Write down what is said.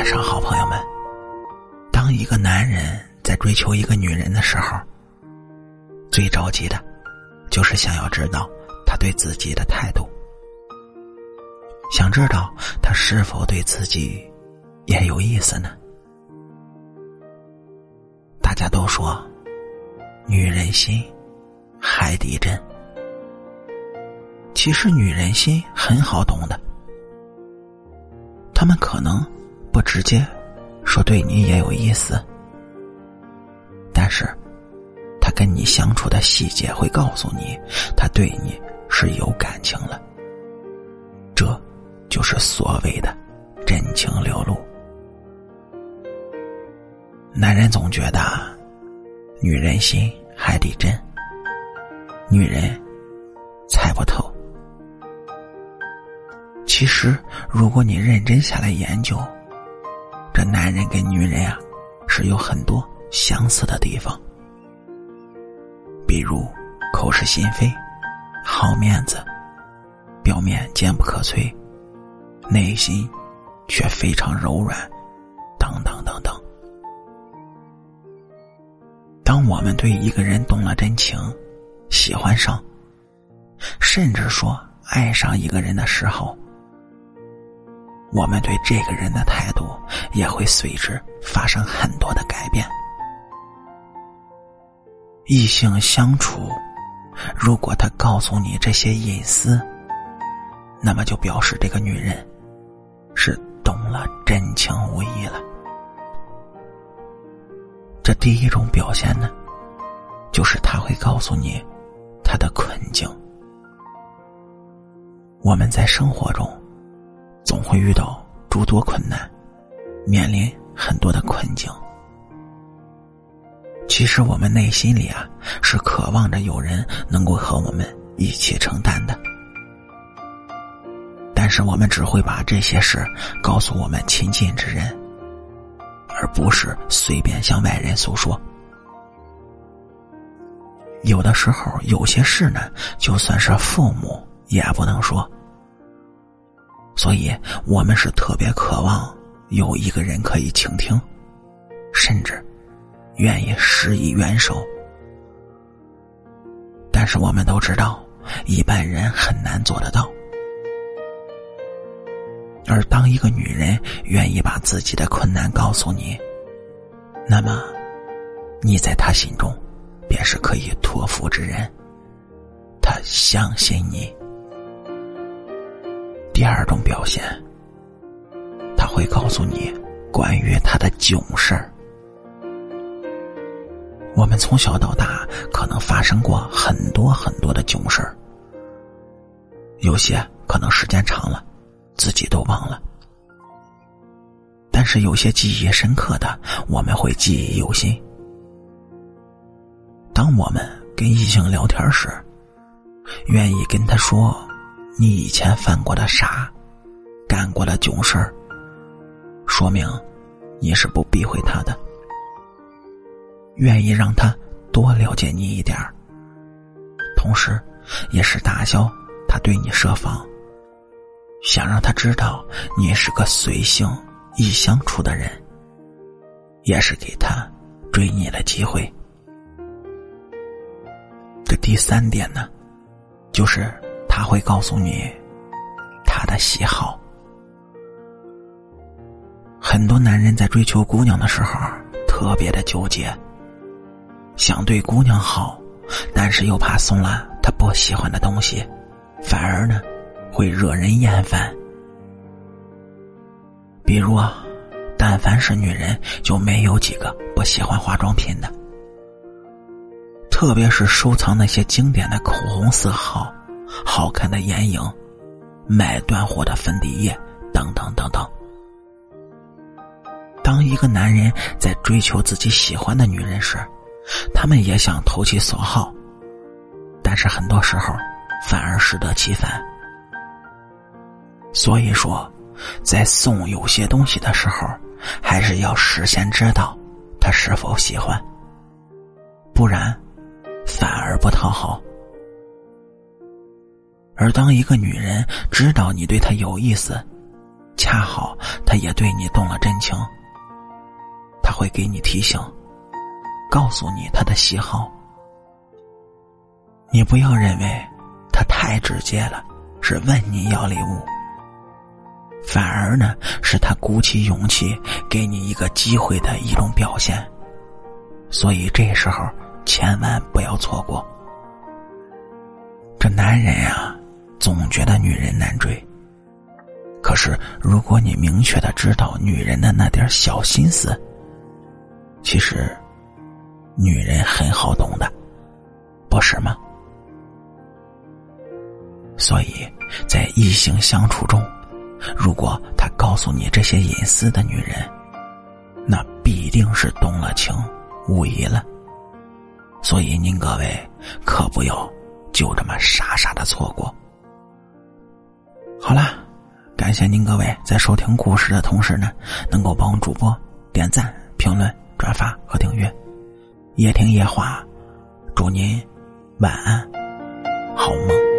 晚上好，朋友们。当一个男人在追求一个女人的时候，最着急的，就是想要知道他对自己的态度，想知道他是否对自己也有意思呢？大家都说，女人心，海底针。其实女人心很好懂的，他们可能不直接说对你也有意思，但是他跟你相处的细节会告诉你，他对你是有感情了。这就是所谓的真情流露。男人总觉得女人心海底针，女人猜不透。其实，如果你认真下来研究，这男人跟女人啊，是有很多相似的地方。比如口是心非、好面子、表面坚不可摧、内心却非常柔软，等等等等。当我们对一个人动了真情，喜欢上，甚至说爱上一个人的时候，我们对这个人的态度也会随之发生很多的改变。异性相处，如果他告诉你这些隐私，那么就表示这个女人是懂了真情无疑了。这第一种表现呢，就是他会告诉你他的困境。我们在生活中。总会遇到诸多困难，面临很多的困境。其实我们内心里啊，是渴望着有人能够和我们一起承担的。但是我们只会把这些事告诉我们亲近之人，而不是随便向外人诉说。有的时候，有些事呢，就算是父母也不能说。所以，我们是特别渴望有一个人可以倾听，甚至愿意施以援手。但是，我们都知道，一般人很难做得到。而当一个女人愿意把自己的困难告诉你，那么，你在她心中便是可以托付之人。她相信你。第二种表现，他会告诉你关于他的囧事儿。我们从小到大可能发生过很多很多的囧事儿，有些可能时间长了，自己都忘了。但是有些记忆深刻的，我们会记忆犹新。当我们跟异性聊天时，愿意跟他说。你以前犯过的傻，干过的囧事儿，说明你是不避讳他的，愿意让他多了解你一点儿，同时也是打消他对你设防，想让他知道你是个随性易相处的人，也是给他追你的机会。这第三点呢，就是。他会告诉你他的喜好。很多男人在追求姑娘的时候特别的纠结，想对姑娘好，但是又怕送了她不喜欢的东西，反而呢会惹人厌烦。比如啊，但凡是女人，就没有几个不喜欢化妆品的，特别是收藏那些经典的口红色号。好看的眼影，买断货的粉底液，等等等等。当一个男人在追求自己喜欢的女人时，他们也想投其所好，但是很多时候反而适得其反。所以说，在送有些东西的时候，还是要事先知道他是否喜欢，不然反而不讨好。而当一个女人知道你对她有意思，恰好她也对你动了真情，他会给你提醒，告诉你他的喜好。你不要认为他太直接了，是问你要礼物，反而呢是他鼓起勇气给你一个机会的一种表现。所以这时候千万不要错过。这男人呀，总觉得女人难追。可是，如果你明确的知道女人的那点小心思，其实，女人很好懂的，不是吗？所以在异性相处中，如果他告诉你这些隐私的女人，那必定是动了情，无疑了。所以您各位可不要就这么傻傻的错过。好啦。感谢您各位在收听故事的同时呢，能够帮主播点赞、评论、转发和订阅。夜听夜话，祝您晚安，好梦。